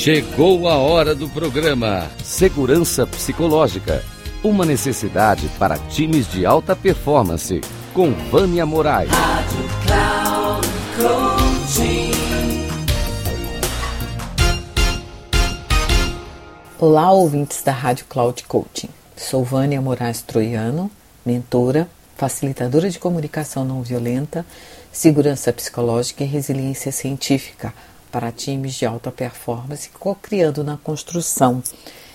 Chegou a hora do programa Segurança Psicológica. Uma necessidade para times de alta performance. Com Vânia Moraes. Rádio Cloud Coaching. Olá, ouvintes da Rádio Cloud Coaching. Sou Vânia Moraes Troiano, mentora, facilitadora de comunicação não violenta, segurança psicológica e resiliência científica para times de alta performance, co-criando na construção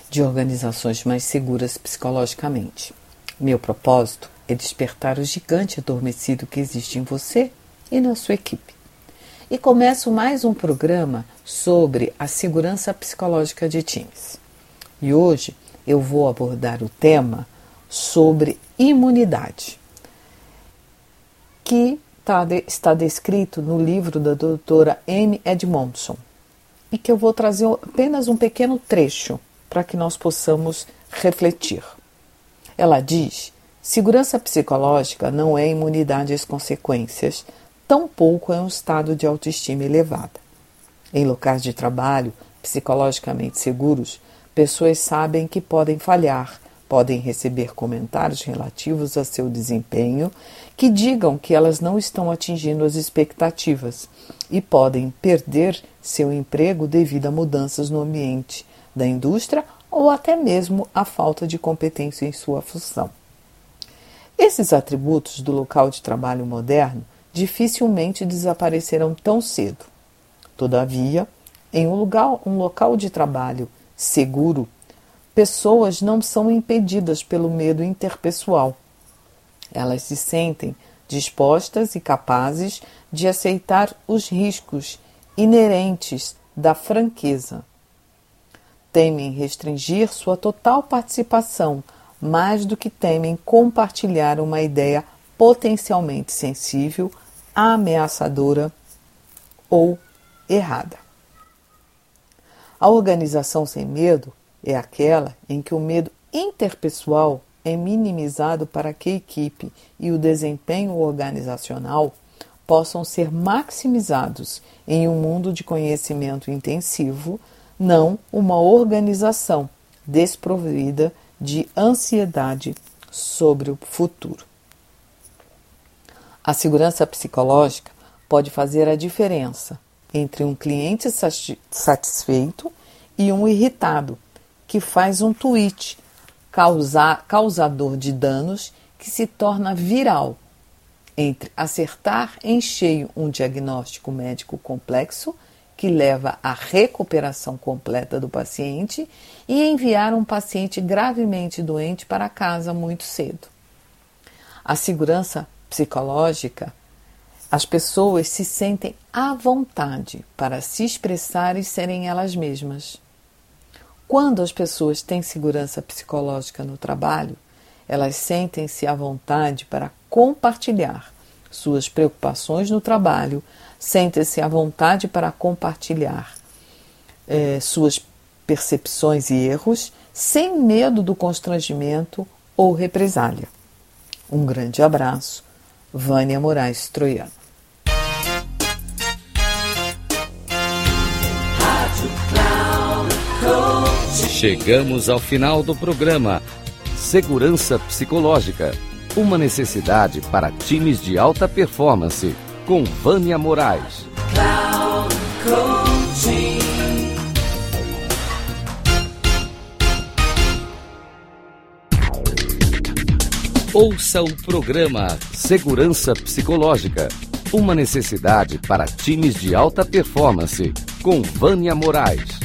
de organizações mais seguras psicologicamente. Meu propósito é despertar o gigante adormecido que existe em você e na sua equipe. E começo mais um programa sobre a segurança psicológica de times. E hoje eu vou abordar o tema sobre imunidade, que está descrito no livro da doutora Amy Edmondson e que eu vou trazer apenas um pequeno trecho para que nós possamos refletir. Ela diz: segurança psicológica não é imunidade às consequências, tampouco é um estado de autoestima elevada. Em locais de trabalho psicologicamente seguros, pessoas sabem que podem falhar, podem receber comentários relativos a seu desempenho que digam que elas não estão atingindo as expectativas e podem perder seu emprego devido a mudanças no ambiente da indústria ou até mesmo a falta de competência em sua função. Esses atributos do local de trabalho moderno dificilmente desaparecerão tão cedo. Todavia, em um, lugar, um local de trabalho seguro, pessoas não são impedidas pelo medo interpessoal elas se sentem dispostas e capazes de aceitar os riscos inerentes da franqueza. Temem restringir sua total participação mais do que temem compartilhar uma ideia potencialmente sensível, ameaçadora ou errada. A organização sem medo é aquela em que o medo interpessoal é minimizado para que a equipe e o desempenho organizacional possam ser maximizados em um mundo de conhecimento intensivo, não uma organização desprovida de ansiedade sobre o futuro. A segurança psicológica pode fazer a diferença entre um cliente satisfeito e um irritado que faz um tweet causar, causador de danos que se torna viral entre acertar em cheio um diagnóstico médico complexo que leva à recuperação completa do paciente e enviar um paciente gravemente doente para casa muito cedo. A segurança psicológica, as pessoas se sentem à vontade para se expressar e serem elas mesmas. Quando as pessoas têm segurança psicológica no trabalho, elas sentem-se à vontade para compartilhar suas preocupações no trabalho, sentem-se à vontade para compartilhar eh, suas percepções e erros, sem medo do constrangimento ou represália. Um grande abraço, Vânia Moraes Troiano. Chegamos ao final do programa Segurança Psicológica. Uma necessidade para times de alta performance. Com Vânia Moraes. Ouça o programa Segurança Psicológica. Uma necessidade para times de alta performance. Com Vânia Moraes